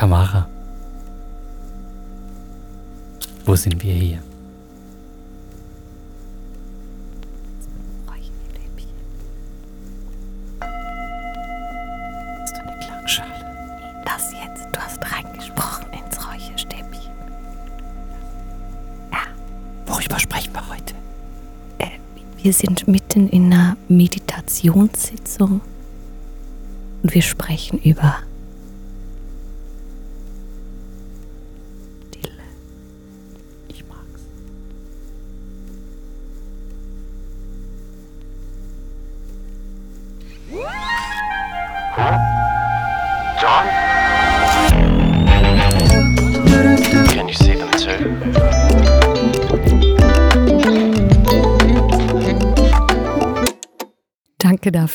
Tamara, wo sind wir hier? Hast du eine Klangschale? Das jetzt, du hast reingesprochen ins Räucherstäbchen. Worüber sprechen wir heute? Wir sind mitten in einer Meditationssitzung und wir sprechen über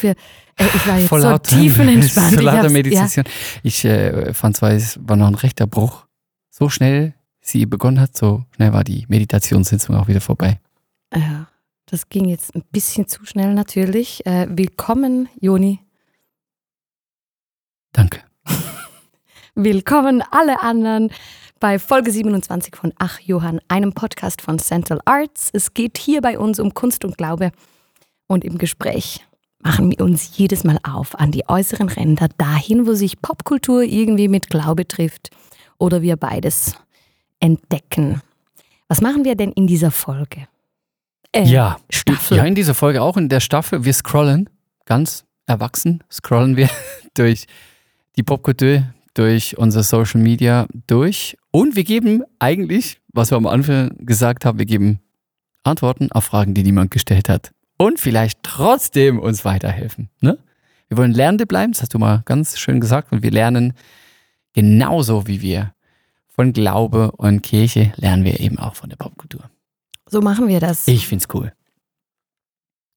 Dafür. Äh, ich war jetzt Voll so laut, tiefenentspannt. so lauter Meditation. Ich äh, fand zwar, es war noch ein rechter Bruch. So schnell sie begonnen hat, so schnell war die Meditationssitzung auch wieder vorbei. Ja, ja, das ging jetzt ein bisschen zu schnell natürlich. Äh, willkommen, Joni. Danke. Willkommen alle anderen bei Folge 27 von Ach Johann, einem Podcast von Central Arts. Es geht hier bei uns um Kunst und Glaube und im Gespräch machen wir uns jedes Mal auf an die äußeren Ränder, dahin, wo sich Popkultur irgendwie mit Glaube trifft oder wir beides entdecken. Was machen wir denn in dieser Folge? Äh, Ja, Staffel. Ja, in dieser Folge auch in der Staffel. Wir scrollen ganz erwachsen, scrollen wir durch die Popkultur, durch unser Social Media durch und wir geben eigentlich, was wir am Anfang gesagt haben, wir geben Antworten auf Fragen, die niemand gestellt hat und vielleicht trotzdem uns weiterhelfen. Ne? Wir wollen Lernende bleiben, das hast du mal ganz schön gesagt und wir lernen genauso wie wir von Glaube und Kirche, lernen wir eben auch von der Popkultur. So machen wir das. Ich find's cool.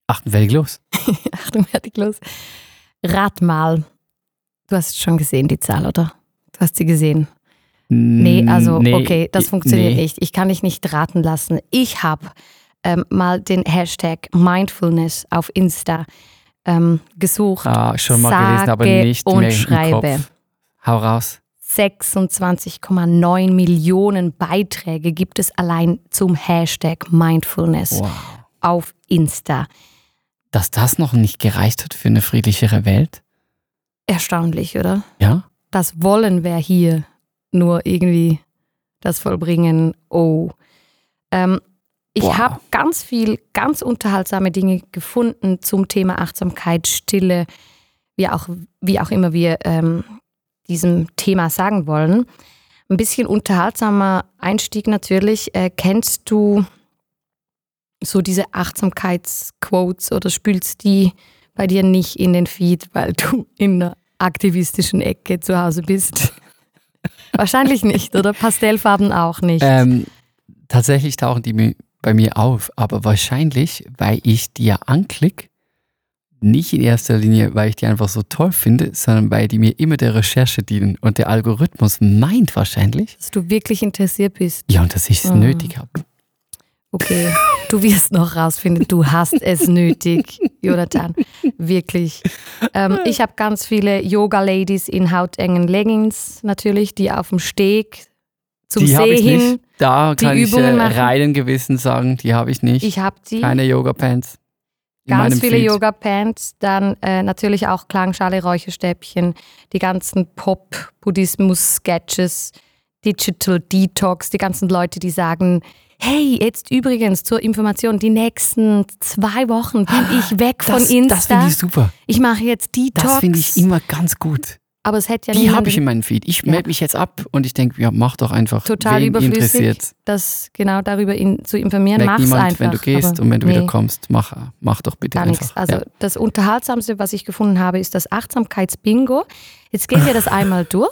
Achten fertig los. Achtung, fertig los. Rat mal. Du hast schon gesehen, die Zahl, oder? Du hast sie gesehen. Nee, also Nee, okay, das funktioniert nee. nicht. Ich kann dich nicht raten lassen. Ich habe ähm, mal den Hashtag Mindfulness auf Insta ähm, gesucht. Ah, schon mal gelesen, aber Sage nicht und mehr im schreibe. Kopf. Hau raus. 26,9 Millionen Beiträge gibt es allein zum Hashtag Mindfulness Wow. auf Insta. Dass das noch nicht gereicht hat für eine friedlichere Welt? Erstaunlich, oder? Ja? das wollen wir hier nur irgendwie das vollbringen. Oh. Ähm, ich Wow. habe ganz viel, ganz unterhaltsame Dinge gefunden zum Thema Achtsamkeit, Stille, wie auch, wie auch immer wir ähm, diesem Thema sagen wollen. Ein bisschen unterhaltsamer Einstieg natürlich. Äh, kennst du so diese Achtsamkeitsquotes oder spülst die bei dir nicht in den Feed, weil du in einer aktivistischen Ecke zu Hause bist? Wahrscheinlich nicht, oder? Pastellfarben auch nicht. Ähm, tatsächlich tauchen die bei mir auf, aber wahrscheinlich, weil ich die ja anklick, nicht in erster Linie, weil ich die einfach so toll finde, sondern weil die mir immer der Recherche dienen. Und der Algorithmus meint wahrscheinlich, Dass du wirklich interessiert bist. ja, und dass ich es Mhm. nötig habe. Okay, du wirst noch rausfinden, du hast es nötig, Jonathan. Wirklich. Ähm, ich habe ganz viele Yoga-Ladies in hautengen Leggings natürlich, die auf dem Steg zum die See hin. Da die kann ich Übungen äh, machen. reinen Gewissen sagen, die habe ich nicht. Ich habe die. Keine Yoga-Pants. Ganz viele. Yoga-Pants, dann äh, natürlich auch Klangschale, Räucherstäbchen, die ganzen Pop-Buddhismus-Sketches, Digital Detox, die ganzen Leute, die sagen, hey, jetzt übrigens zur Information, die nächsten zwei Wochen bin ich weg von Das, Insta. das finde ich super. ich mache jetzt Detox. Das finde ich immer ganz gut. Aber es hätte ja Die habe ich in meinem Feed. Ich Ja. melde mich jetzt ab und ich denke, ja, mach doch einfach. total überflüssig, interessiert. das genau darüber in, zu informieren. Mach's niemand, einfach. wenn du gehst aber und wenn du nee. wieder kommst, mach, mach doch bitte Gar einfach. nichts. Also ja. das Unterhaltsamste, was ich gefunden habe, ist das Achtsamkeitsbingo. Jetzt gehen wir das einmal durch.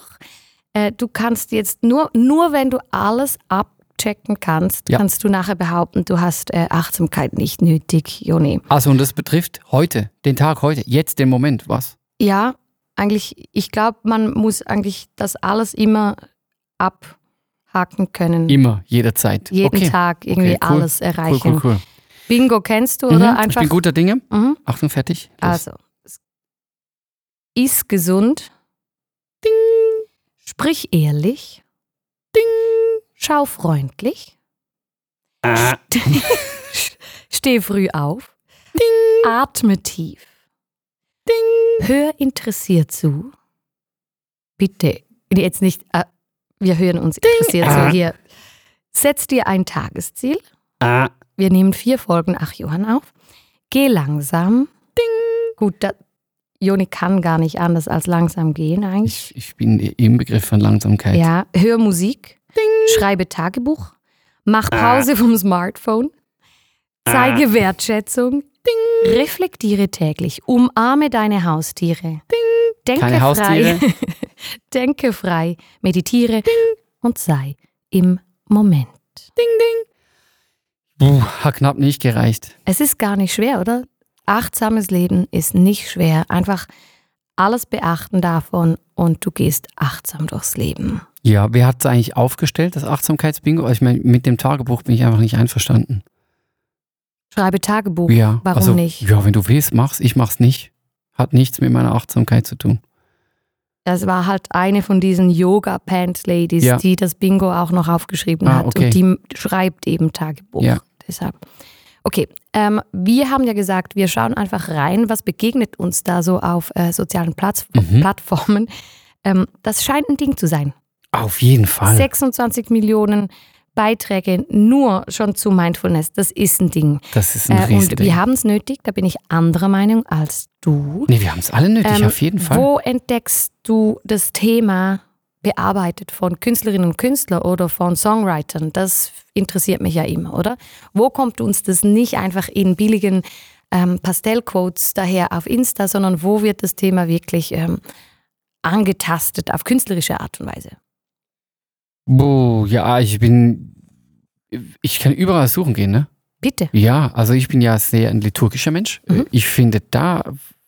Äh, Du kannst jetzt nur, nur wenn du alles abchecken kannst, Ja. kannst du nachher behaupten, du hast äh, Achtsamkeit nicht nötig, Joni. Also und das betrifft heute, den Tag heute, jetzt den Moment, was? Ja, eigentlich, ich glaube, man muss eigentlich das alles immer abhaken können. Immer, jederzeit. Jeden okay. Tag irgendwie Okay, cool. alles Cool, erreichen. cool, cool. Bingo kennst du, Mhm, oder? ich Einfach. bin guter Dinge. Mhm. Achtung, fertig. Los. Also, ist gesund. Sprich ehrlich. Ding. Schau freundlich. Ah. Steh früh auf. Ding. Atme tief. Ding. Hör interessiert zu. Bitte, jetzt nicht, äh, wir hören uns interessiert Ah. zu hier. Setz dir ein Tagesziel. Ah. Wir nehmen vier Folgen Ach Johann auf. Geh langsam. Ding. Gut, da, Joni kann gar nicht anders als langsam gehen eigentlich. Ich, ich bin im Begriff von Langsamkeit. Ja, hör Musik. Schreibe Tagebuch. Mach Pause vom Smartphone. Zeige Wertschätzung. Reflektiere täglich. Umarme deine Haustiere. Denke Keine Haustiere. frei. Denke frei. Meditiere. Und sei im Moment. Puh, hat knapp nicht gereicht. Es ist gar nicht schwer, oder? Achtsames Leben ist nicht schwer. Einfach alles beachten davon und du gehst achtsam durchs Leben. Ja, wer hat es eigentlich aufgestellt, das Achtsamkeitsbingo? Also ich meine, mit dem Tagebuch bin ich einfach nicht einverstanden. Schreibe Tagebuch. Ja, Warum also, nicht? Ja, wenn du willst, mach's. Ich mach's nicht. Hat nichts mit meiner Achtsamkeit zu tun. Das war halt eine von diesen Yoga-Pants-Ladies, Ja. die das Bingo auch noch aufgeschrieben Ah, hat. okay. Und die schreibt eben Tagebuch. Ja. Deshalb. Okay, ähm, wir haben ja gesagt, wir schauen einfach rein, was begegnet uns da so auf äh, sozialen Platz Mhm. Plattformen. Ähm, das scheint ein Ding zu sein. Auf jeden Fall. 26 Millionen Beiträge nur schon zu Mindfulness, das ist ein Ding. Das ist ein Äh, und wir haben es nötig, da bin ich anderer Meinung als du. nee, wir haben es alle nötig, Ähm, auf jeden Fall. Wo entdeckst du das Thema bearbeitet von Künstlerinnen und Künstlern oder von Songwritern? Das interessiert mich ja immer, oder? Wo kommt uns das nicht einfach in billigen ähm, Pastellquotes daher auf Insta, sondern wo wird das Thema wirklich ähm, angetastet auf künstlerische Art und Weise? Boah, ja, ich bin. Ich kann überall suchen gehen, ne? Bitte. Ja, also ich bin ja sehr ein liturgischer Mensch. Mhm. Ich finde da,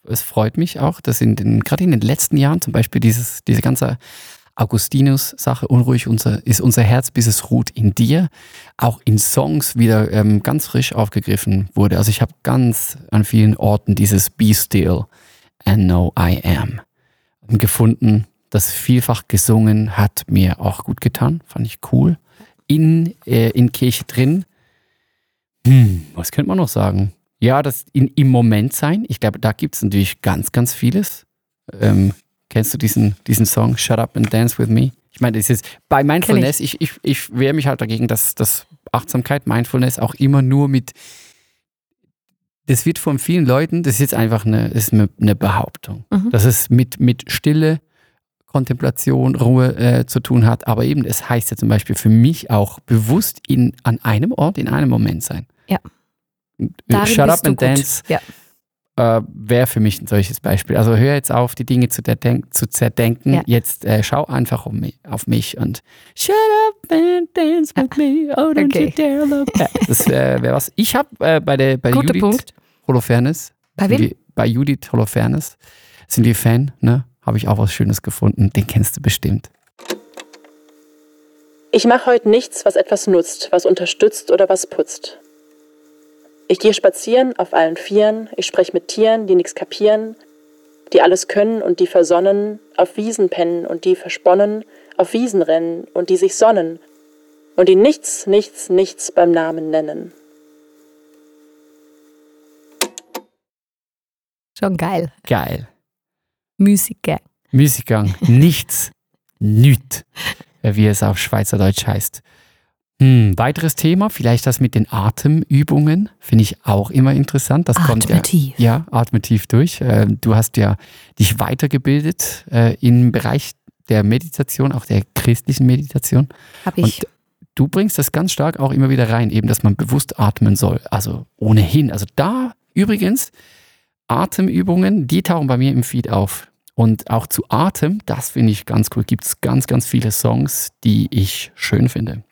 es freut mich auch, dass in den, gerade in den letzten Jahren zum Beispiel dieses, diese ganze Augustinus-Sache, unruhig unser, ist unser Herz, bis es ruht in dir, auch in Songs wieder ähm, ganz frisch aufgegriffen wurde. Also ich habe ganz an vielen Orten dieses Be still and know I am gefunden. Das vielfach gesungen hat mir auch gut getan, fand ich cool. In, äh, in Kirche drin. Hm, was könnte man noch sagen? Ja, das in, im Moment sein. Ich glaube, da gibt es natürlich ganz, ganz vieles. Ähm, kennst du diesen, diesen Song Shut Up and Dance with Me? Ich meine, das ist bei Mindfulness, ich, ich, ich wehre mich halt dagegen, dass, dass Achtsamkeit, Mindfulness auch immer nur mit, das wird von vielen Leuten, das ist jetzt einfach eine, das ist eine, Behauptung, Mhm. dass es mit, mit Stille, Kontemplation, Ruhe äh, zu tun hat. Aber eben, es heißt ja zum Beispiel für mich auch bewusst in, an einem Ort, in einem Moment sein. Ja. Darin Shut up and gut. dance Ja. äh, wäre für mich ein solches Beispiel. Also hör jetzt auf, die Dinge zu, zu zerdenken. Ja. Jetzt äh, schau einfach um mich, auf mich und Shut up and dance with me. Oh, don't Okay. you dare look back. Das äh, wäre was. Ich habe äh, bei der bei Guter Judith Punkt. Holofernes, Bei wem? wir- bei Judith Holofernes, sind wir Fan, ne? Habe ich auch was Schönes gefunden. Den kennst du bestimmt. Ich mache heute nichts, was etwas nutzt, was unterstützt oder was putzt. Ich gehe spazieren auf allen Vieren, ich spreche mit Tieren, die nichts kapieren, die alles können und die versonnen, auf Wiesen pennen und die versponnen, auf Wiesen rennen und die sich sonnen und die nichts, nichts, nichts beim Namen nennen. Schon geil. Geil. Musiker. Musikgang. Nichts. Nüt. Wie es auf Schweizerdeutsch heißt. Hm, weiteres Thema, vielleicht das mit den Atemübungen, finde ich auch immer interessant. Das kommt Atme ja, tief. ja, atme tief durch. Ähm, Du hast ja dich weitergebildet äh, im Bereich der Meditation, auch der christlichen Meditation. Hab ich. Und du bringst das ganz stark auch immer wieder rein, eben, dass man bewusst atmen soll. Also ohnehin. Also da übrigens, Atemübungen, die tauchen bei mir im Feed auf. Und auch zu Atem, das finde ich ganz cool. Gibt es ganz, ganz viele Songs, die ich schön finde.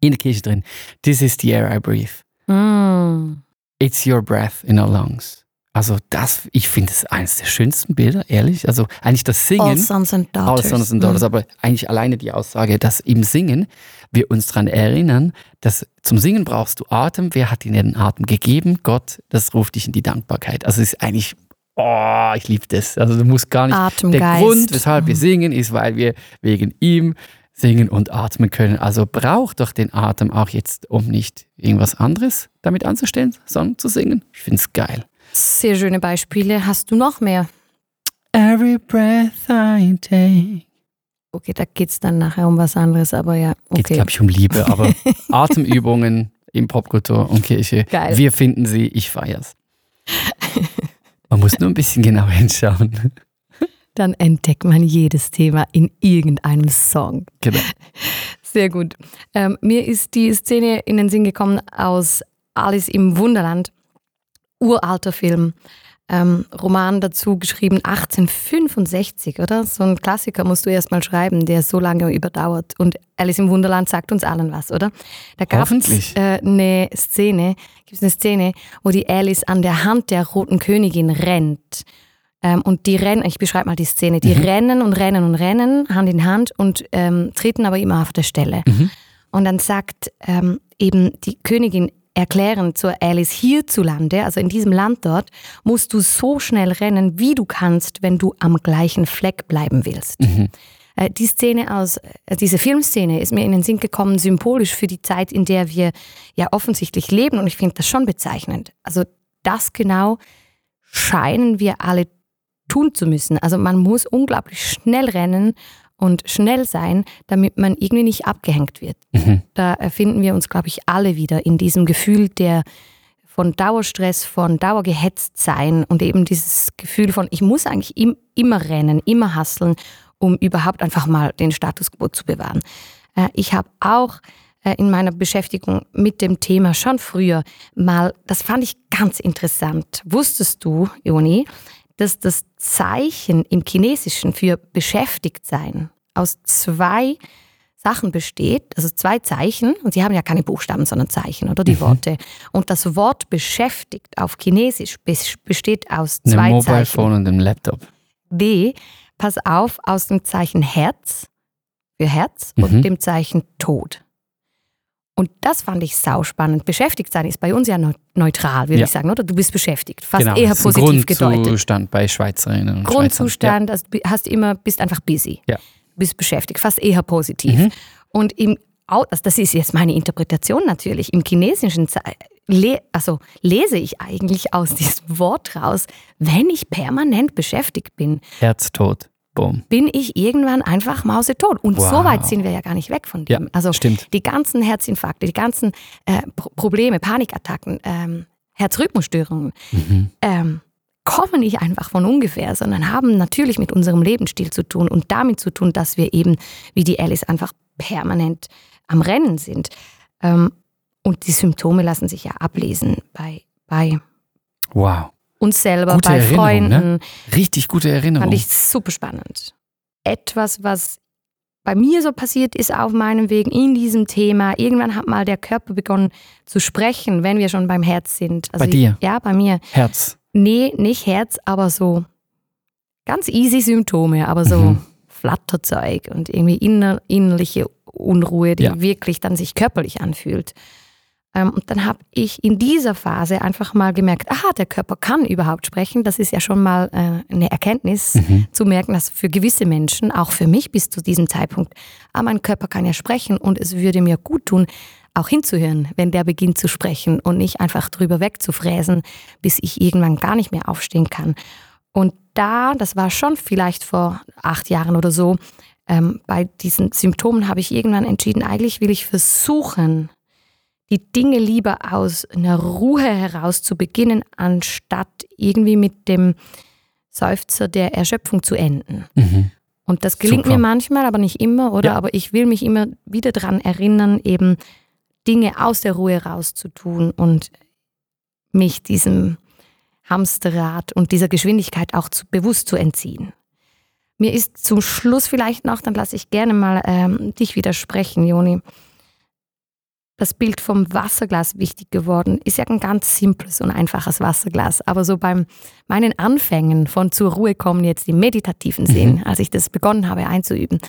In der Kirche drin. This is the air I breathe. Mm. It's your breath in our lungs. Also das, ich finde es eines der schönsten Bilder, ehrlich. Also eigentlich das Singen. All Sons and All Daughters. Sons and Daughters, aber eigentlich alleine die Aussage, dass im Singen wir uns daran erinnern, dass zum Singen brauchst du Atem. Wer hat dir den Atem gegeben? Gott, das ruft dich in die Dankbarkeit. Also es ist eigentlich Oh, ich liebe das. Also du musst gar nicht. Der Atemgeist. Grund, weshalb wir singen, ist, weil wir wegen ihm singen und atmen können. Also braucht doch den Atem auch jetzt, um nicht irgendwas anderes damit anzustellen, sondern zu singen. Ich finde es geil. Sehr schöne Beispiele. Hast du noch mehr? Every breath I take. Okay, da geht es dann nachher um was anderes, aber ja, Geht, okay. glaube ich, um Liebe, aber Atemübungen in Popkultur und Kirche. Geil. Wir finden sie, ich feier's. Man muss nur ein bisschen genauer hinschauen. Dann entdeckt man jedes Thema in irgendeinem Song. Genau. Sehr gut. Ähm, mir ist die Szene in den Sinn gekommen aus Alice im Wunderland. Uralter Film. Ähm, Roman dazu geschrieben 1865, oder? So ein Klassiker musst du erst mal schreiben, der so lange überdauert. Und Alice im Wunderland sagt uns allen was, oder? Da gab es äh, eine Szene, gibt's eine Szene, wo die Alice an der Hand der roten Königin rennt. Ähm, und die rennen, ich beschreibe mal die Szene, die rennen und rennen und rennen, Hand in Hand und ähm, treten aber immer auf der Stelle. Und dann sagt ähm, eben die Königin erklären zur Alice hierzulande, also in diesem Land dort, musst du so schnell rennen, wie du kannst, wenn du am gleichen Fleck bleiben willst. Äh, Die Szene aus, äh, diese Filmszene ist mir in den Sinn gekommen, symbolisch für die Zeit, in der wir ja offensichtlich leben und ich finde das schon bezeichnend. Also das genau scheinen wir alle tun zu müssen. Also man muss unglaublich schnell rennen und schnell sein, damit man irgendwie nicht abgehängt wird. Da erfinden wir uns, glaube ich, alle wieder in diesem Gefühl der von Dauerstress, von Dauergehetzt sein und eben dieses Gefühl von, ich muss eigentlich im, immer rennen, immer hasseln, um überhaupt einfach mal den Status quo zu bewahren. Äh, ich habe auch äh, in meiner Beschäftigung mit dem Thema schon früher mal, das fand ich ganz interessant. Wusstest du, Joni, dass das Zeichen im Chinesischen für beschäftigt sein aus zwei Sachen besteht, also zwei Zeichen, und sie haben ja keine Buchstaben, sondern Zeichen oder die Worte. Und das Wort beschäftigt auf Chinesisch bes- besteht aus zwei Mobile Zeichen. Phone und ein Laptop. B, pass auf, aus dem Zeichen Herz für Herz Mhm. und dem Zeichen Tod. Und das fand ich sauspannend. Beschäftigt sein ist bei uns ja neu- neutral, würde Ja. ich sagen, oder? Du bist beschäftigt. Fast genau. eher positiv gedeutet. Grundzustand bei Schweizerinnen und Schweizern. Grundzustand, also du hast immer, bist einfach busy. Ja. Bist beschäftigt, fast eher positiv. Mhm. Und im, also das ist jetzt meine Interpretation natürlich, im chinesischen Ze- le, also lese ich eigentlich aus diesem Wort raus, wenn ich permanent beschäftigt bin, Ja. Herztod. Boom. bin ich irgendwann einfach mausetot. Und Wow. so weit sind wir ja gar nicht weg von dem. Ja, also stimmt. die ganzen Herzinfarkte, die ganzen äh, Pro Probleme, Panikattacken, ähm, Herzrhythmusstörungen, Mhm. ähm, kommen nicht einfach von ungefähr, sondern haben natürlich mit unserem Lebensstil zu tun und damit zu tun, dass wir eben, wie die Alice, einfach permanent am Rennen sind. Ähm, und die Symptome lassen sich ja ablesen bei, bei Wow. Uns selber, Gute bei Erinnerung, Freunden. ne? Richtig gute Erinnerung. Fand ich super spannend. Etwas, was bei mir so passiert ist auf meinem Weg in diesem Thema. Irgendwann hat mal der Körper begonnen zu sprechen, wenn wir schon beim Herz sind. Also Bei dir? Ich, ja, bei mir. Herz. Nee, nicht Herz, aber so ganz easy Symptome, aber so Mhm. Flatterzeug und irgendwie inner, innerliche Unruhe, die Ja. wirklich dann sich körperlich anfühlt. Ähm, und dann habe ich in dieser Phase einfach mal gemerkt, aha, der Körper kann überhaupt sprechen. Das ist ja schon mal äh, eine Erkenntnis, Mhm. zu merken, dass für gewisse Menschen, auch für mich bis zu diesem Zeitpunkt, ah, mein Körper kann ja sprechen und es würde mir gut tun, auch hinzuhören, wenn der beginnt zu sprechen und nicht einfach drüber wegzufräsen, bis ich irgendwann gar nicht mehr aufstehen kann. Und da, das war schon vielleicht vor acht Jahren oder so, ähm, bei diesen Symptomen habe ich irgendwann entschieden, eigentlich will ich versuchen, die Dinge lieber aus einer Ruhe heraus zu beginnen, anstatt irgendwie mit dem Seufzer der Erschöpfung zu enden. Mhm. Und das gelingt Super. mir manchmal, aber nicht immer, oder? Ja. Aber ich will mich immer wieder daran erinnern, eben Dinge aus der Ruhe rauszutun und mich diesem Hamsterrad und dieser Geschwindigkeit auch zu, bewusst zu entziehen. Mir ist zum Schluss vielleicht noch, dann lasse ich gerne mal ähm, dich widersprechen, Joni. Das Bild vom Wasserglas wichtig geworden. Ist ja ein ganz simples und einfaches Wasserglas. Aber so beim meinen Anfängen von zur Ruhe kommen jetzt im meditativen Sinn, als ich das begonnen habe einzuüben,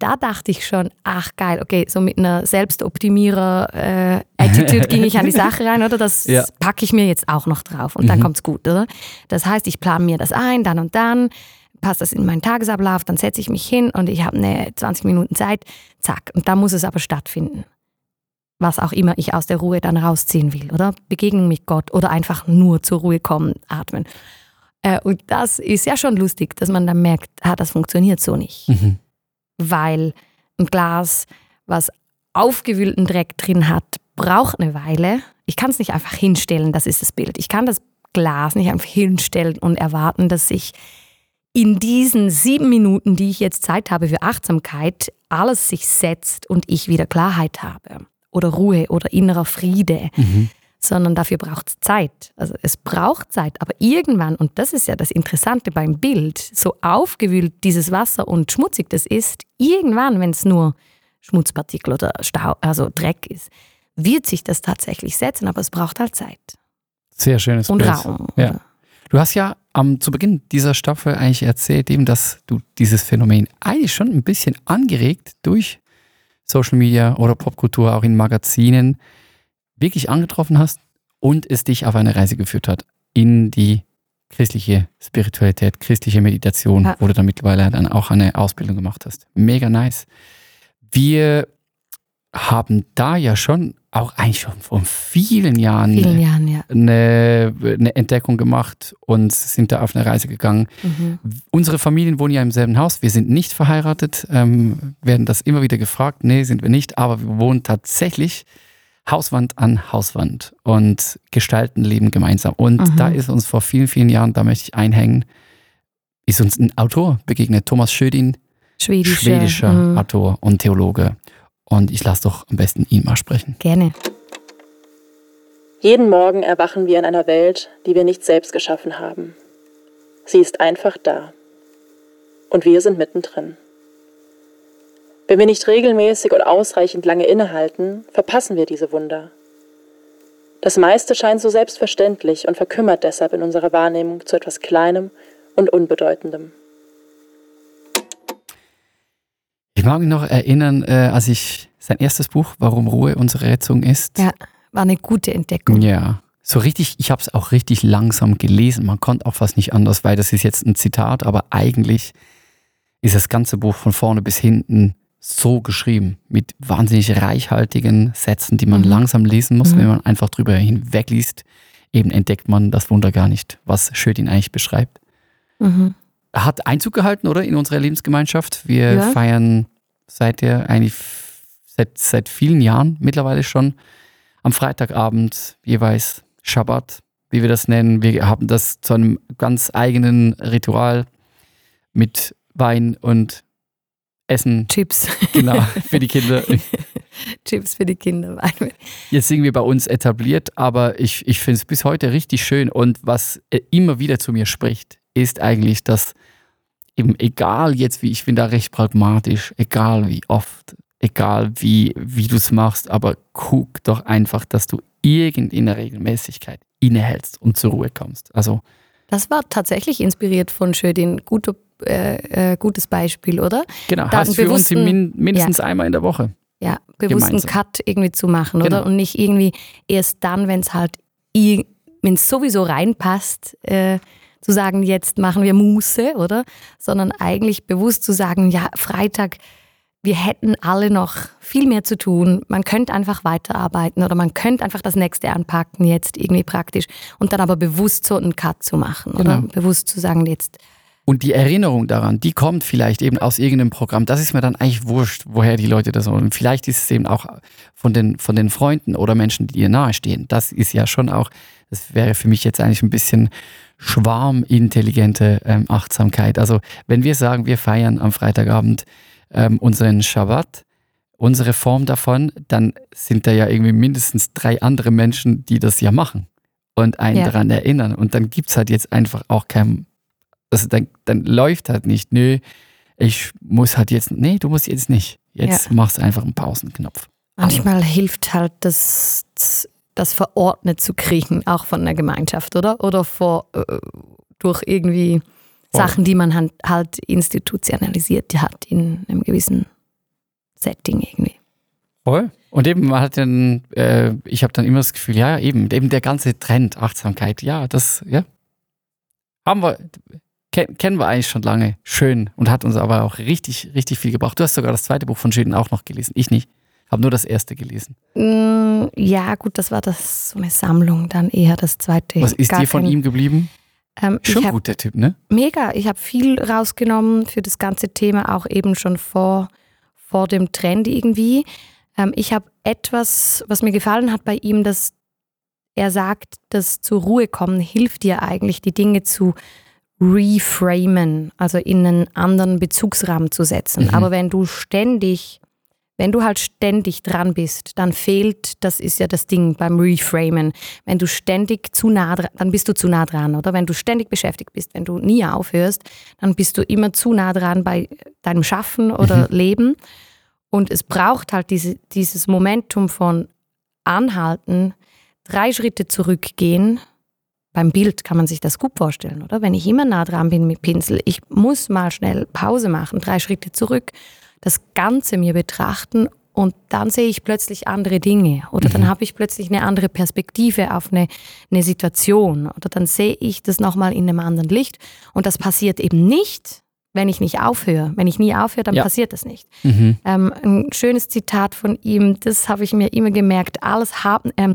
da dachte ich schon, ach geil, okay, so mit einer Selbstoptimierer-Attitude ging ich an die Sache rein, oder? Das Ja. packe ich mir jetzt auch noch drauf und dann Mhm. kommt's gut, oder? Das heißt, ich plane mir das ein, dann und dann, passt das in meinen Tagesablauf, dann setze ich mich hin und ich habe eine 20 Minuten Zeit, zack. Und da muss es aber stattfinden. Was auch immer ich aus der Ruhe dann rausziehen will, oder? Begegnung mit Gott oder einfach nur zur Ruhe kommen, atmen. Äh, und das ist ja schon lustig, dass man dann merkt, ah, das funktioniert so nicht Mhm. weil ein Glas, was aufgewühlten Dreck drin hat, braucht eine Weile. Ich kann es nicht einfach hinstellen, das ist das Bild. Ich kann das Glas nicht einfach hinstellen und erwarten, dass sich in diesen sieben Minuten, die ich jetzt Zeit habe für Achtsamkeit, alles sich setzt und ich wieder Klarheit habe oder Ruhe oder innerer Friede, Mhm. sondern dafür braucht es Zeit. Also es braucht Zeit, aber irgendwann, und das ist ja das Interessante beim Bild, so aufgewühlt dieses Wasser und schmutzig das ist, irgendwann, wenn es nur Schmutzpartikel oder Stau, also Dreck ist, wird sich das tatsächlich setzen, aber es braucht halt Zeit Sehr schönes und Bild. Raum. Ja. oder? Du hast ja am, zu Beginn dieser Staffel eigentlich erzählt, eben, dass du dieses Phänomen eigentlich schon ein bisschen angeregt durch Social Media oder Popkultur, auch in Magazinen, wirklich angetroffen hast und es dich auf eine Reise geführt hat in die christliche Spiritualität, christliche Meditation, Ja. wo du dann mittlerweile dann auch eine Ausbildung gemacht hast. Mega nice. Wir haben da ja schon, auch eigentlich schon vor vielen Jahren, Vielen Jahren, ja. eine, eine Entdeckung gemacht und sind da auf eine Reise gegangen. Mhm. Unsere Familien wohnen ja im selben Haus. Wir sind nicht verheiratet, ähm, werden das immer wieder gefragt. Nee, sind wir nicht, aber wir wohnen tatsächlich Hauswand an Hauswand und gestalten Leben gemeinsam. Und Mhm. da ist uns vor vielen, vielen Jahren, da möchte ich einhängen, ist uns ein Autor begegnet, Thomas Schödin, Schwedische. schwedischer Mhm. Autor und Theologe. Und ich lasse doch am besten ihn mal sprechen. Gerne. Jeden Morgen erwachen wir in einer Welt, die wir nicht selbst geschaffen haben. Sie ist einfach da. Und wir sind mittendrin. Wenn wir nicht regelmäßig und ausreichend lange innehalten, verpassen wir diese Wunder. Das meiste scheint so selbstverständlich und verkümmert deshalb in unserer Wahrnehmung zu etwas Kleinem und Unbedeutendem. Ich mag mich noch erinnern, äh, als ich sein erstes Buch, Warum Ruhe unsere Rettung ist. Ja, war eine gute Entdeckung. Ja. So richtig, ich habe es auch richtig langsam gelesen. Man konnte auch fast nicht anders, weil das ist jetzt ein Zitat, aber eigentlich ist das ganze Buch von vorne bis hinten so geschrieben, mit wahnsinnig reichhaltigen Sätzen, die man Mhm. langsam lesen muss. Mhm. Wenn man einfach drüber hinwegliest, eben entdeckt man das Wunder gar nicht, was Schödin eigentlich beschreibt. Mhm. Hat Einzug gehalten, oder? In unserer Lebensgemeinschaft. Wir Ja. feiern seit der eigentlich seit, seit vielen Jahren mittlerweile schon am Freitagabend jeweils Schabbat, wie wir das nennen. Wir haben das zu einem ganz eigenen Ritual mit Wein und Essen, Chips. genau, für die Kinder. Chips für die Kinder. Jetzt sind wir bei uns etabliert, aber ich, ich finde es bis heute richtig schön. Und was äh, immer wieder zu mir spricht, ist eigentlich, dass eben egal jetzt wie, ich bin da recht pragmatisch, egal wie oft, egal wie, wie du es machst, aber guck doch einfach, dass du irgendeine Regelmäßigkeit innehältst und zur Ruhe kommst. Also Das war tatsächlich inspiriert von Schödin. Gute, äh, äh, gutes Beispiel, oder? genau, Da für uns bewussten- min, mindestens einmal in der Woche. Ja, bewusst einen Gemeinsam. Cut irgendwie zu machen, Genau. oder? Und nicht irgendwie erst dann, wenn es halt, wenn es sowieso reinpasst, äh, zu sagen, jetzt machen wir Muße, oder? Sondern eigentlich bewusst zu sagen, ja, Freitag, wir hätten alle noch viel mehr zu tun. Man könnte einfach weiterarbeiten oder man könnte einfach das nächste anpacken, jetzt irgendwie praktisch. Und dann aber bewusst so einen Cut zu machen, oder? Genau. Bewusst zu sagen, jetzt, Und die Erinnerung daran, die kommt vielleicht eben aus irgendeinem Programm. Das ist mir dann eigentlich wurscht, woher die Leute das wollen. Vielleicht ist es eben auch von den, von den Freunden oder Menschen, die dir nahestehen. Das ist ja schon auch, das wäre für mich jetzt eigentlich ein bisschen schwarmintelligente ähm, Achtsamkeit. Also wenn wir sagen, wir feiern am Freitagabend ähm, unseren Schabbat, unsere Form davon, dann sind da ja irgendwie mindestens drei andere Menschen, die das ja machen und einen Ja. daran erinnern. Und dann gibt es halt jetzt einfach auch kein also dann, dann läuft halt nicht, nö, ich muss halt jetzt, nee, du musst jetzt nicht. Jetzt machst du einfach einen Pausenknopf. Manchmal hilft halt das, das verordnet zu kriegen, auch von der Gemeinschaft, oder? Oder vor, äh, durch irgendwie Voll. Sachen, die man halt, halt institutionalisiert hat in einem gewissen Setting irgendwie. Voll. Und eben, man hat dann, äh, ich habe dann immer das Gefühl, ja, eben, eben der ganze Trend, Achtsamkeit, ja, das, ja. Haben wir, ken, kennen wir eigentlich schon lange. Schön. Und hat uns aber auch richtig, richtig viel gebracht. Du hast sogar das zweite Buch von Schäden auch noch gelesen. Ich nicht. Habe nur das erste gelesen. Mm, ja, gut, das war das so eine Sammlung, dann eher das zweite. Was ist Gar dir von kein- ihm geblieben? Ähm, Schon gut, der Typ, ne? Mega, ich habe viel rausgenommen für das ganze Thema, auch eben schon vor, vor dem Trend irgendwie. Ähm, ich habe etwas, was mir gefallen hat bei ihm, dass er sagt, dass zur Ruhe kommen hilft dir eigentlich, die Dinge zu reframen, also in einen anderen Bezugsrahmen zu setzen. Mhm. Aber wenn du ständig, wenn du halt ständig dran bist, dann fehlt, das ist ja das Ding beim Reframen, wenn du ständig zu nah dran, dann bist du zu nah dran, oder? Wenn du ständig beschäftigt bist, wenn du nie aufhörst, dann bist du immer zu nah dran bei deinem Schaffen oder Leben. Und es braucht halt diese, dieses Momentum von Anhalten, drei Schritte zurückgehen. Beim Bild kann man sich das gut vorstellen, oder? Wenn ich immer nah dran bin mit Pinsel, ich muss mal schnell Pause machen, drei Schritte zurück, das Ganze mir betrachten und dann sehe ich plötzlich andere Dinge oder dann habe ich plötzlich eine andere Perspektive auf eine, eine Situation oder dann sehe ich das nochmal in einem anderen Licht und das passiert eben nicht, wenn ich nicht aufhöre. Wenn ich nie aufhöre, dann Ja. passiert das nicht. Mhm. Ähm, ein schönes Zitat von ihm, das habe ich mir immer gemerkt. Alles haben, ähm,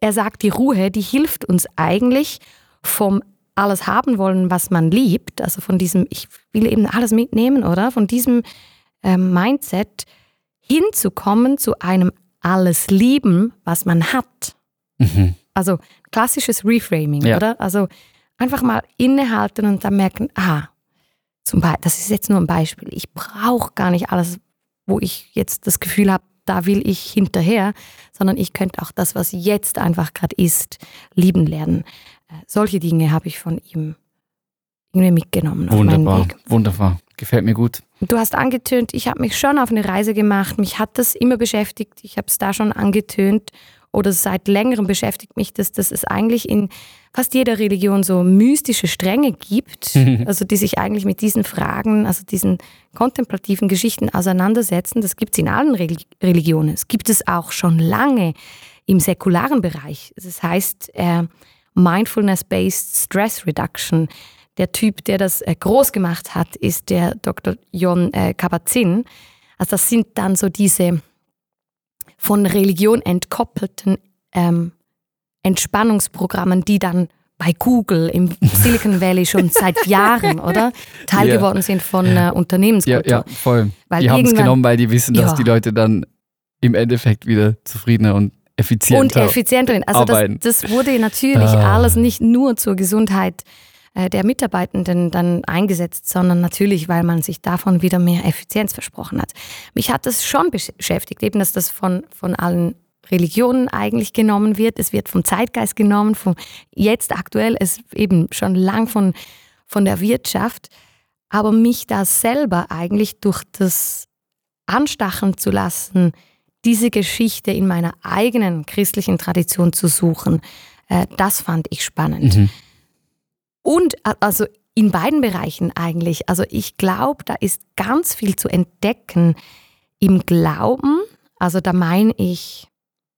er sagt, die Ruhe, die hilft uns eigentlich vom alles haben wollen, was man liebt, also von diesem, ich will eben alles mitnehmen, oder? Von diesem ähm, Mindset hinzukommen zu einem alles lieben, was man hat. Mhm. Also klassisches Reframing, Ja. oder? Also einfach mal innehalten und dann merken, ah, zum Beispiel, das ist jetzt nur ein Beispiel. Ich brauche gar nicht alles, wo ich jetzt das Gefühl habe, da will ich hinterher, sondern ich könnte auch das, was jetzt einfach gerade ist, lieben lernen. Äh, solche Dinge habe ich von ihm irgendwie mitgenommen Wunderbar, wunderbar. Gefällt mir gut. Du hast angetönt, ich habe mich schon auf eine Reise gemacht. Mich hat das immer beschäftigt. Ich habe es da schon angetönt. Oder seit längerem beschäftigt mich das, dass es eigentlich in fast jeder Religion so mystische Stränge gibt, also die sich eigentlich mit diesen Fragen, also diesen kontemplativen Geschichten auseinandersetzen. Das gibt es in allen Reli- Religionen. Es gibt es auch schon lange im säkularen Bereich. Das heißt äh, Mindfulness-Based Stress Reduction. Der Typ, der das äh, groß gemacht hat, ist der Dr. Jon äh, Kabat-Zinn. Also das sind dann so diese von Religion entkoppelten ähm, Entspannungsprogrammen, die dann bei Google im Silicon Valley schon seit Jahren, oder? Teil Ja. geworden sind von äh, Ja, Unternehmenskultur. ja, voll. Weil die haben es genommen, weil die wissen, dass Ja. die Leute dann im Endeffekt wieder zufriedener und effizienter und effizienter. sind. Also das, das wurde natürlich Ah. alles nicht nur zur Gesundheit der Mitarbeitenden dann eingesetzt, sondern natürlich, weil man sich davon wieder mehr Effizienz versprochen hat. Mich hat das schon besch- beschäftigt, eben, dass das von, von allen Religionen eigentlich genommen wird. Es wird vom Zeitgeist genommen, vom jetzt aktuell, es eben schon lang von, von der Wirtschaft. Aber mich da selber eigentlich durch das anstacheln zu lassen, diese Geschichte in meiner eigenen christlichen Tradition zu suchen, äh, das fand ich spannend. Mhm. Und also in beiden Bereichen eigentlich. Also ich glaube, da ist ganz viel zu entdecken im Glauben. Also da meine ich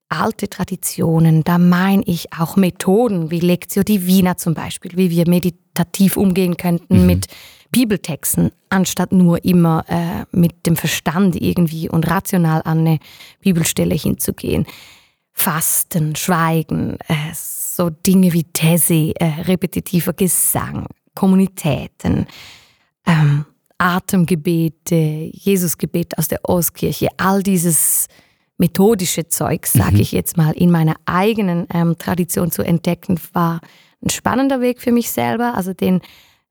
alte Traditionen, da meine ich auch Methoden wie Lectio Divina zum Beispiel, wie wir meditativ umgehen könnten Mhm. mit Bibeltexten, anstatt nur immer äh, mit dem Verstand irgendwie und rational an eine Bibelstelle hinzugehen. Fasten, Schweigen, äh, so Dinge wie These, äh, repetitiver Gesang, Kommunitäten, ähm, Atemgebete, Jesusgebet aus der Ostkirche, all dieses methodische Zeug, sage Mhm. ich jetzt mal, in meiner eigenen ähm, Tradition zu entdecken, war ein spannender Weg für mich selber. Also den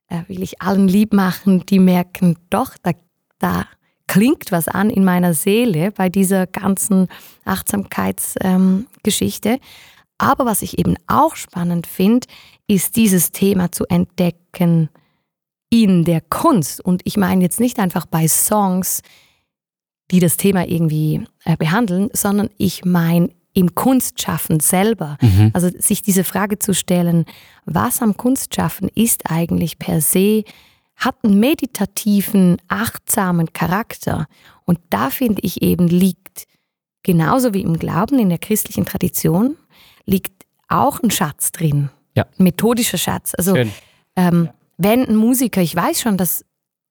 äh, will ich allen lieb machen, die merken, doch, da, da klingt was an in meiner Seele bei dieser ganzen Achtsamkeitsgeschichte. Ähm. Aber was ich eben auch spannend finde, ist dieses Thema zu entdecken in der Kunst. Und ich meine jetzt nicht einfach bei Songs, die das Thema irgendwie äh, behandeln, sondern ich meine im Kunstschaffen selber. Mhm. Also sich diese Frage zu stellen, was am Kunstschaffen ist eigentlich per se hat einen meditativen, achtsamen Charakter. Und da finde ich eben liegt, genauso wie im Glauben, in der christlichen Tradition, liegt auch ein Schatz drin. Ja. Ein methodischer Schatz. Also Schön. ähm, wenn ein Musiker, ich weiß schon, dass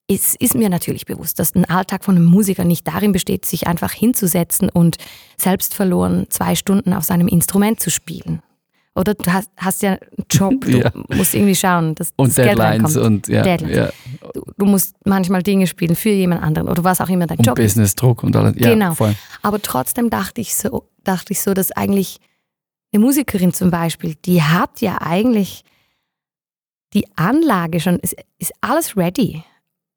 es ist mir natürlich bewusst, dass ein Alltag von einem Musiker nicht darin besteht, sich einfach hinzusetzen und selbstverloren zwei Stunden auf seinem Instrument zu spielen. Oder du hast, hast ja einen Job, du Ja. musst irgendwie schauen, dass Und das Geld Deadlines reinkommt. und ja, Deadlines. ja. Du, du musst manchmal Dinge spielen für jemand anderen oder was auch immer dein Und Job ist. Business-Druck und alles. Ja, Genau. voll. Aber trotzdem dachte ich so, dachte ich so, dass eigentlich eine Musikerin zum Beispiel, die hat ja eigentlich die Anlage schon, ist, ist alles ready,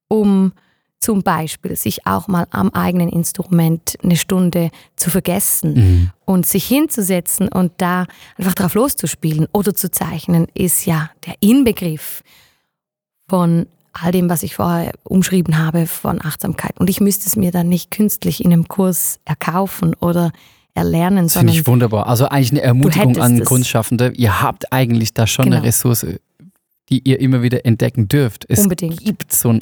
um zum Beispiel sich auch mal am eigenen Instrument eine Stunde zu vergessen Mhm. und sich hinzusetzen und da einfach drauf loszuspielen oder zu zeichnen, ist ja der Inbegriff von all dem, was ich vorher umschrieben habe, von Achtsamkeit. Und ich müsste es mir dann nicht künstlich in einem Kurs erkaufen oder erlernen, Das finde ich wunderbar. Also eigentlich eine Ermutigung an. Kunstschaffende. Ihr habt eigentlich da schon eine Genau. Ressource, die ihr immer wieder entdecken dürft. Es Unbedingt. gibt so einen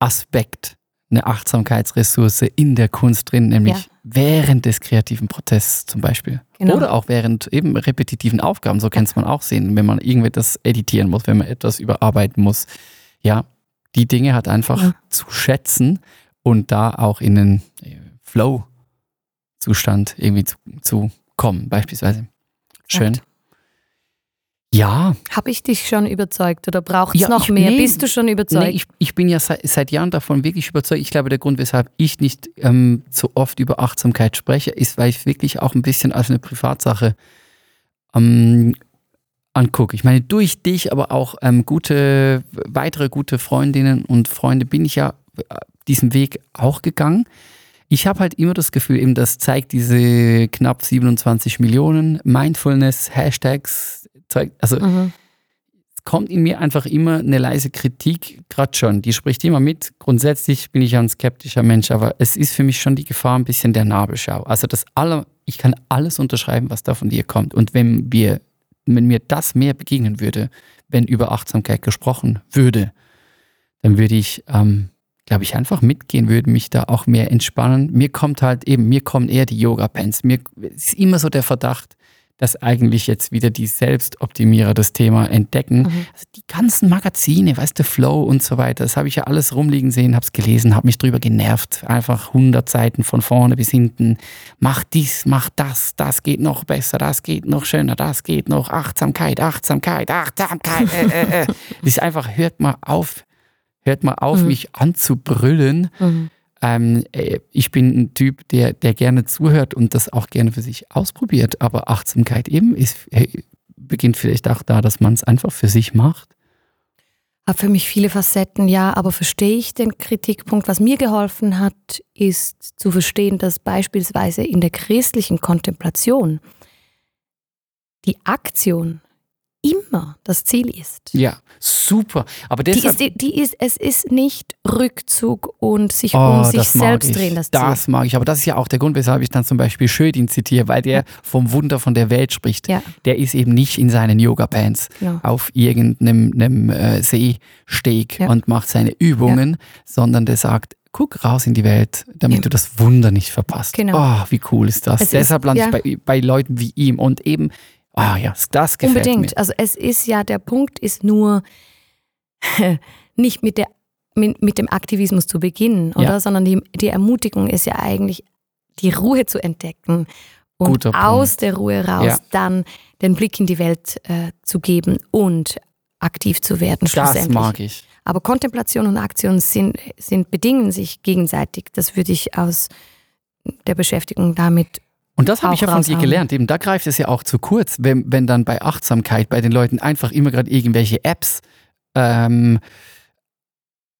Achtsamkeitsaspekt, eine Achtsamkeitsressource in der Kunst drin, nämlich Ja. während des kreativen Prozesses zum Beispiel. Genau. Oder auch während eben repetitiven Aufgaben, so kann es man auch sehen, wenn man irgendetwas editieren muss, wenn man etwas überarbeiten muss. Ja, die Dinge hat einfach Ja. zu schätzen und da auch in den äh, Flow-Zustand irgendwie zu, zu kommen, beispielsweise. Schön. Ja, habe ich dich schon überzeugt oder braucht es Ja, noch ich- mehr? nee, Bist du schon überzeugt? Nee, ich, ich bin ja seit, seit Jahren davon wirklich überzeugt. Ich glaube, der Grund, weshalb ich nicht ähm, so oft über Achtsamkeit spreche, ist, weil ich wirklich auch ein bisschen als eine Privatsache ähm, angucke. Ich meine, durch dich, aber auch ähm, gute, weitere gute Freundinnen und Freunde bin ich ja äh, diesen Weg auch gegangen. Ich habe halt immer das Gefühl, eben das zeigt diese knapp 27 Millionen Mindfulness, Hashtags, Zeug, also mhm. kommt in mir einfach immer eine leise Kritik, gerade schon. Die spricht immer mit. Grundsätzlich bin ich ja ein skeptischer Mensch, aber es ist für mich schon die Gefahr ein bisschen der Nabelschau. Also das aller, ich kann alles unterschreiben, was da von dir kommt. Und wenn wir, wenn mir das mehr begegnen würde, wenn über Achtsamkeit gesprochen würde, dann würde ich, ähm, glaube ich, einfach mitgehen, würde mich da auch mehr entspannen. Mir kommt halt eben, mir kommen eher die Yoga-Pants. Mir ist immer so der Verdacht, dass eigentlich jetzt wieder die Selbstoptimierer das Thema entdecken. Mhm. Also die ganzen Magazine, weißt du, Flow und so weiter, das habe ich ja alles rumliegen sehen, habe es gelesen, habe mich drüber genervt. Einfach 100 Seiten von vorne bis hinten. Mach dies, mach das, das geht noch besser, das geht noch schöner, das geht noch. Achtsamkeit, Achtsamkeit, Achtsamkeit. Äh, äh, äh. Das ist einfach, hört mal auf, hört mal auf, Mhm. mich anzubrüllen. Mhm. Ähm, äh, ich bin ein Typ, der, der gerne zuhört und das auch gerne für sich ausprobiert. Aber Achtsamkeit eben ist, beginnt vielleicht auch da, dass man es einfach für sich macht. Hat für mich viele Facetten, ja, aber verstehe ich den Kritikpunkt. Was mir geholfen hat, ist zu verstehen, dass beispielsweise in der christlichen Kontemplation die Aktion immer das Ziel ist. Ja, super. Aber Die deshalb, ist, die, die ist, es ist nicht Rückzug und sich Oh, um sich selbst ich. drehen, das Ziel. Das mag ich. Aber das ist ja auch der Grund, weshalb ich dann zum Beispiel Schödin zitiere, weil der vom Wunder von der Welt spricht. Ja. Der ist eben nicht in seinen Yoga-Pants Genau. auf irgendeinem einem, äh, Seesteg Ja. und macht seine Übungen, sondern der sagt, guck raus in die Welt, damit Ja. du das Wunder nicht verpasst. Genau. Oh, wie cool ist das. Es ist- Deshalb lande ja. ich bei, bei Leuten wie ihm und eben, ah ja, das gefällt Unbedingt. mir. Also es ist ja, der Punkt ist nur nicht mit, der, mit, mit dem Aktivismus zu beginnen, oder? Ja. Sondern die, die Ermutigung ist ja eigentlich, die Ruhe zu entdecken und Guter Punkt. aus der Ruhe raus Ja. dann den Blick in die Welt äh, zu geben und aktiv zu werden Das schlussendlich. mag ich. Aber Kontemplation und Aktion sind, sind bedingen sich gegenseitig. Das würde ich aus der Beschäftigung damit Und das habe ich ja von dir gelernt. Eben da greift es ja auch zu kurz, wenn, wenn dann bei Achtsamkeit bei den Leuten einfach immer gerade irgendwelche Apps ähm,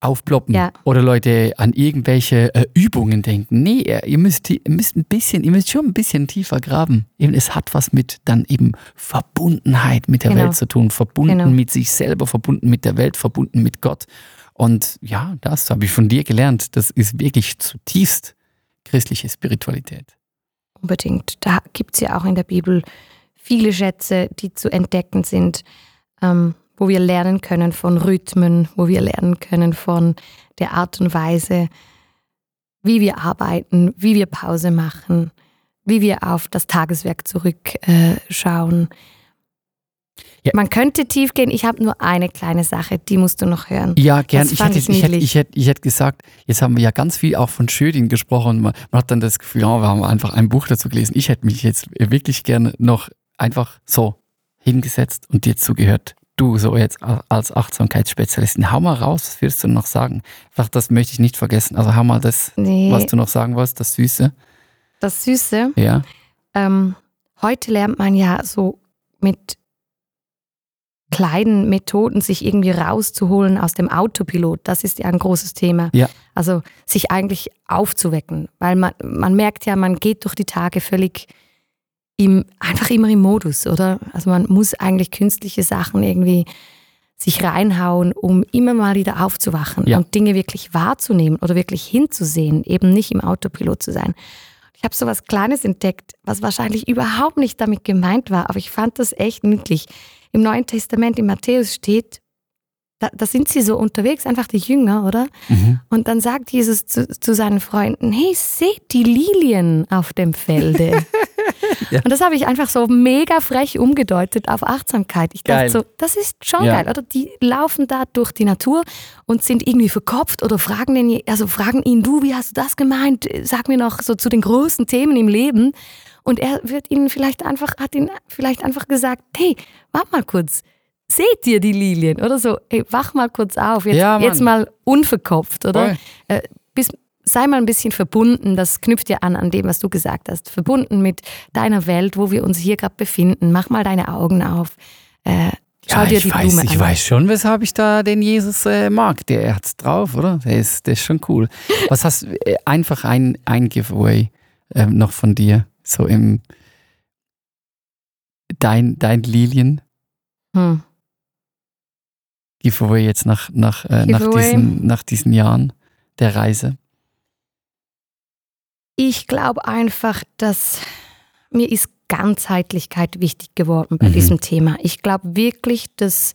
aufploppen Ja. oder Leute an irgendwelche äh, Übungen denken. Nee, ihr ihr müsst, ihr müsst ein bisschen, ihr müsst schon ein bisschen tiefer graben. Eben, es hat was mit dann eben Verbundenheit mit der Genau. Welt zu tun, verbunden Genau. mit sich selber, verbunden mit der Welt, verbunden mit Gott. Und ja, das habe ich von dir gelernt. Das ist wirklich zutiefst christliche Spiritualität. Unbedingt. Da gibt es ja auch in der Bibel viele Schätze, die zu entdecken sind. Ähm, wo wir lernen können von Rhythmen, wo wir lernen können von der Art und Weise, wie wir arbeiten, wie wir Pause machen, wie wir auf das Tageswerk zurückschauen. Äh. Ja. Man könnte tief gehen. Ich habe nur eine kleine Sache, die musst du noch hören. Ja, gern. Ich hätte, ich ich, hätte, ich, hätte, ich hätte gesagt, jetzt haben wir ja ganz viel auch von Schödin gesprochen. Man, man hat dann das Gefühl, ja, wir haben einfach ein Buch dazu gelesen. Ich hätte mich jetzt wirklich gerne noch einfach so hingesetzt und dir zugehört. Du so jetzt als Achtsamkeitsspezialistin. Hau mal raus, was würdest du noch sagen? Einfach, das möchte ich nicht vergessen. Also hau mal das, Nee, was du noch sagen wolltest, das Süße. das Süße. Ja. Ähm, heute lernt man ja so mit kleinen Methoden sich irgendwie rauszuholen aus dem Autopilot. Das ist ja ein großes Thema. Ja. Also sich eigentlich aufzuwecken, weil man, man merkt ja, man geht durch die Tage völlig im, einfach immer im Modus, oder? Also man muss eigentlich künstliche Sachen irgendwie sich reinhauen, um immer mal wieder aufzuwachen Ja. und Dinge wirklich wahrzunehmen oder wirklich hinzusehen, eben nicht im Autopilot zu sein. Ich habe so was Kleines entdeckt, was wahrscheinlich überhaupt nicht damit gemeint war, aber ich fand das echt niedlich. Im Neuen Testament in Matthäus steht, da, da sind sie so unterwegs, einfach die Jünger, oder? Mhm. Und dann sagt Jesus zu, zu seinen Freunden, hey, seht die Lilien auf dem Felde. Ja. Und das habe ich einfach so mega frech umgedeutet auf Achtsamkeit. Ich dachte Geil. so, das ist schon Ja. geil, oder? Die laufen da durch die Natur und sind irgendwie verkopft oder fragen, den, also fragen ihn, du, wie hast du das gemeint? Sag mir noch so zu den großen Themen im Leben. Und er wird ihnen vielleicht einfach, hat ihnen vielleicht einfach gesagt, hey, warte mal kurz, seht ihr die Lilien? Oder so, hey, wach mal kurz auf, jetzt, Ja, jetzt mal unverkopft, oder? Äh, bis, sei mal ein bisschen verbunden, das knüpft ja an an dem, was du gesagt hast. Verbunden mit deiner Welt, wo wir uns hier gerade befinden. Mach mal deine Augen auf. Äh, schau ja, dir ich die weiß, Blume ich an. weiß schon, weshalb ich da den Jesus äh, mag. Der hat's drauf, oder? Der ist, der ist schon cool. Was hast äh, einfach ein, ein Giveaway ähm, noch von dir? So im dein, dein Lilien Hm. Giveaway jetzt nach, nach, äh, nach, diesen, nach diesen Jahren der Reise. Ich glaube einfach, dass mir ist Ganzheitlichkeit wichtig geworden bei Mhm. diesem Thema. Ich glaube wirklich, dass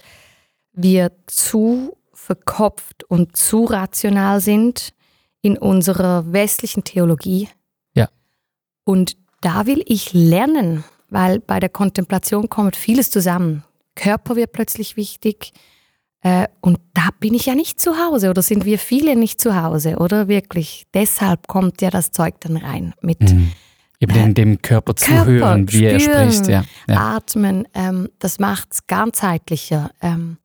wir zu verkopft und zu rational sind in unserer westlichen Theologie. Ja. Und da will ich lernen, weil bei der Kontemplation kommt vieles zusammen. Körper wird plötzlich wichtig. Äh, und da bin ich ja nicht zu Hause oder sind wir viele nicht zu Hause, oder wirklich? Deshalb kommt ja das Zeug dann rein mit Mhm. Eben dem, dem Körper zuhören, wie er spüren, spricht. Ja. Ja. Atmen, ähm, das macht es ganzheitlicher. Ähm,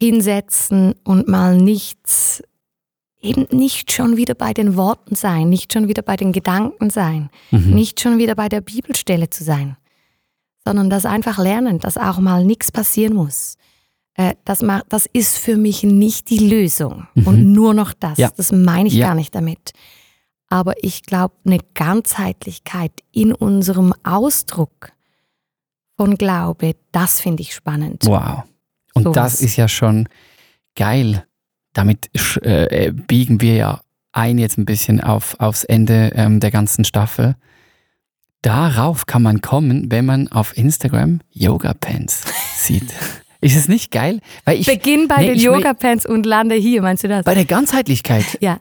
hinsetzen und mal nichts, eben nicht schon wieder bei den Worten sein, nicht schon wieder bei den Gedanken sein, Mhm. nicht schon wieder bei der Bibelstelle zu sein, sondern das einfach lernen, dass auch mal nichts passieren muss. Äh, das, ma- das ist für mich nicht die Lösung und nur noch das. Mhm. Ja. Das meine ich Ja. gar nicht damit. Aber ich glaube, eine Ganzheitlichkeit in unserem Ausdruck von Glaube, das finde ich spannend. Wow. Und Sowas. das ist ja schon geil. Damit sch- äh, biegen wir ja ein jetzt ein bisschen auf, aufs Ende ähm, der ganzen Staffel. Darauf kann man kommen, wenn man auf Instagram Yoga-Pants sieht. Ist es nicht geil? Weil ich, Beginn bei Nee, den Yoga-Pants und lande hier, meinst du das? bei der Ganzheitlichkeit. Ja.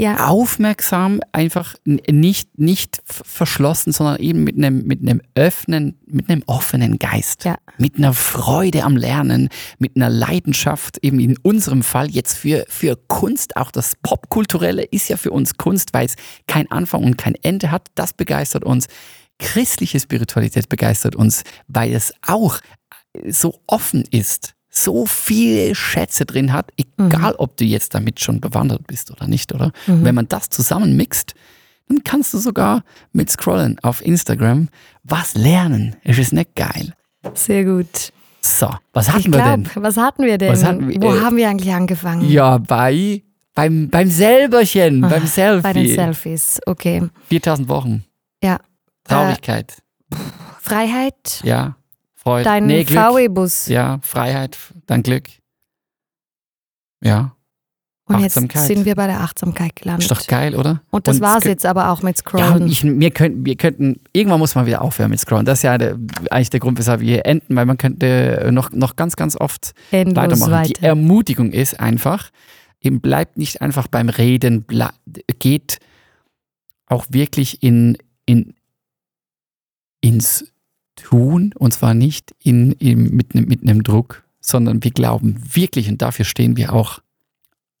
Ja, Aufmerksam, einfach nicht, nicht verschlossen, sondern eben mit einem, mit einem öffnen, mit einem offenen Geist. Ja. Mit einer Freude am Lernen, mit einer Leidenschaft, eben in unserem Fall jetzt für, für Kunst. Auch das Popkulturelle ist ja für uns Kunst, weil es kein Anfang und kein Ende hat. Das begeistert uns. Christliche Spiritualität begeistert uns, weil es auch so offen ist, so viele Schätze drin hat, egal ob du jetzt damit schon bewandert bist oder nicht, oder? Und wenn man das zusammenmixt, dann kannst du sogar mit Scrollen auf Instagram was lernen. Ist es nicht geil? sehr gut. So, was hatten ich wir denn? was hatten wir denn? Hatten wir- Wo äh, haben wir eigentlich angefangen? Ja, bei, beim, beim Selberchen, Ah, beim Selfie. Bei den Selfies, okay. 4000 Wochen. Ja. Traurigkeit. Freiheit, ja. Freude. dein nee. VW-Bus. Ja, Freiheit, dann Glück. Ja. Und jetzt sind wir bei der Achtsamkeit gelandet. Ist doch geil, oder? Und das es war's kö- jetzt aber auch mit Ja, Scrollen. ich, wir, könnten, wir könnten, irgendwann muss man wieder aufhören mit Scrollen. Das ist ja der, eigentlich der Grund, weshalb wir hier enden, weil man könnte noch, noch ganz, ganz oft Endlos weitermachen. Die weiter. Ermutigung ist einfach, eben bleibt nicht einfach beim Reden, geht auch wirklich in, in, ins Tun und zwar nicht in, in, mit, einem- mit einem Druck, sondern wir glauben wirklich und dafür stehen wir auch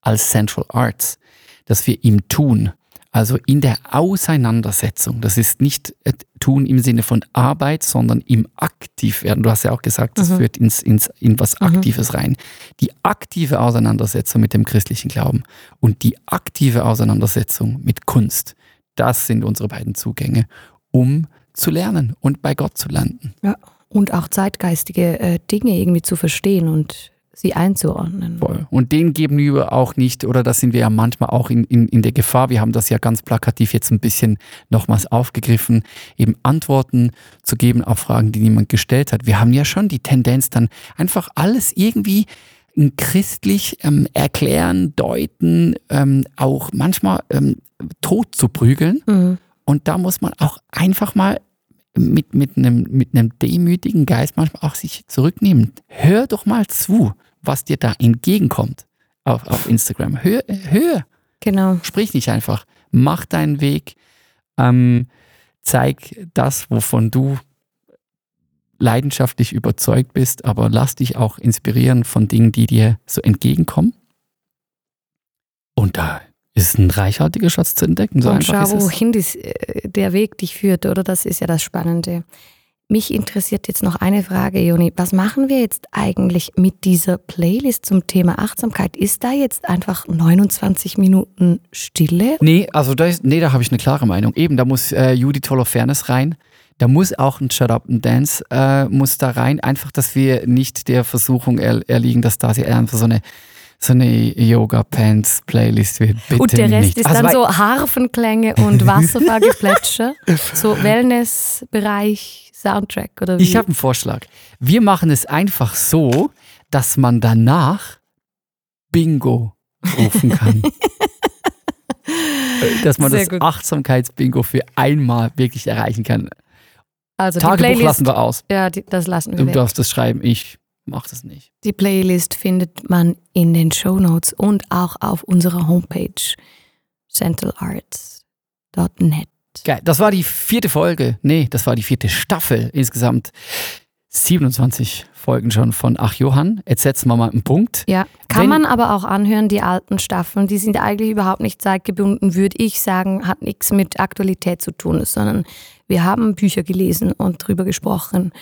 als Central Arts, dass wir im Tun, also in der Auseinandersetzung, das ist nicht äh, Tun im Sinne von Arbeit, sondern im Aktivwerden. Du hast ja auch gesagt, das Mhm. führt ins, ins, in was Mhm. Aktives rein. Die aktive Auseinandersetzung mit dem christlichen Glauben und die aktive Auseinandersetzung mit Kunst, das sind unsere beiden Zugänge, um zu lernen und bei Gott zu landen. Und auch zeitgeistige äh, Dinge irgendwie zu verstehen und sie einzuordnen. Voll. Und denen geben wir auch nicht, oder da sind wir ja manchmal auch in, in, in der Gefahr, wir haben das ja ganz plakativ jetzt ein bisschen nochmals aufgegriffen, eben Antworten zu geben auf Fragen, die niemand gestellt hat. Wir haben ja schon die Tendenz, dann einfach alles irgendwie christlich ähm, erklären, deuten, ähm, auch manchmal ähm, tot zu prügeln. Mhm. Und da muss man auch einfach mal mit, mit, einem, mit einem demütigen Geist manchmal auch sich zurücknehmen. Hör doch mal zu, was dir da entgegenkommt auf, auf Instagram. Hör, hör, Genau. sprich nicht einfach. Mach deinen Weg. Ähm, zeig das, wovon du leidenschaftlich überzeugt bist, aber lass dich auch inspirieren von Dingen, die dir so entgegenkommen. Und da ist ein reichhaltiger Schatz zu entdecken. So und einfach schau, wohin dies, äh, der Weg dich führt, oder? Das ist ja das Spannende. Mich interessiert jetzt noch eine Frage, Joni. Was machen wir jetzt eigentlich mit dieser Playlist zum Thema Achtsamkeit? Ist da jetzt einfach 29 Minuten Stille? Nee, also da ist, nee, da habe ich eine klare Meinung. Eben, da muss äh, Judy Fairness rein. Da muss auch ein Shut Up and Dance äh, muss da rein. Einfach, dass wir nicht der Versuchung er, erliegen, dass da einfach so eine so eine Yoga-Pants-Playlist wird. Bitte und der Rest nicht. ist Also, dann so Harfenklänge und Wasserfallgeplätscher. so Wellnessbereich, Soundtrack oder wie? Ich habe einen Vorschlag. Wir machen es einfach so, dass man danach Bingo rufen kann. Dass man Sehr das gut. Achtsamkeits-Bingo für einmal wirklich erreichen kann. also die Tagebuch Playlist, lassen wir aus. ja, die, das lassen wir Du weg. darfst das schreiben, ich mach das nicht. Die Playlist findet man in den Show Notes und auch auf unserer Homepage centralarts.net. Geil. Das war die vierte Folge. Nee, das war die vierte Staffel. Insgesamt 27 Folgen schon von Ach Johann. Jetzt setzen wir mal einen Punkt. Ja, kann Wenn- man aber auch anhören, die alten Staffeln, die sind eigentlich überhaupt nicht zeitgebunden, würde ich sagen, hat nichts mit Aktualität zu tun, sondern wir haben Bücher gelesen und drüber gesprochen,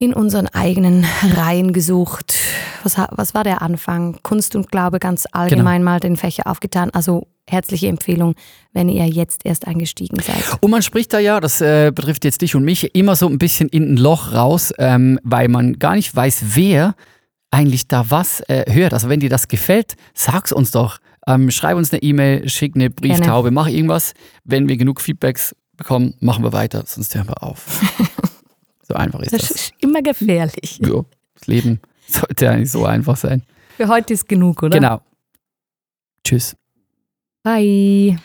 in unseren eigenen Reihen gesucht. Was, was war der Anfang? Kunst und Glaube ganz allgemein mal den Fächer aufgetan. Also herzliche Empfehlung, wenn ihr jetzt erst eingestiegen seid. Und man spricht da ja, das äh, betrifft jetzt dich und mich, immer so ein bisschen in ein Loch raus, ähm, weil man gar nicht weiß, wer eigentlich da was äh, hört. Also wenn dir das gefällt, sag's uns doch. Ähm, schreib uns eine E-Mail, schick eine Brieftaube, mach irgendwas. Wenn wir genug Feedbacks bekommen, machen wir weiter, sonst hören wir auf. so einfach ist Das das. ist immer gefährlich. Ja, das Leben sollte ja nicht so einfach sein. Für heute ist genug, oder? Genau. Tschüss. Bye.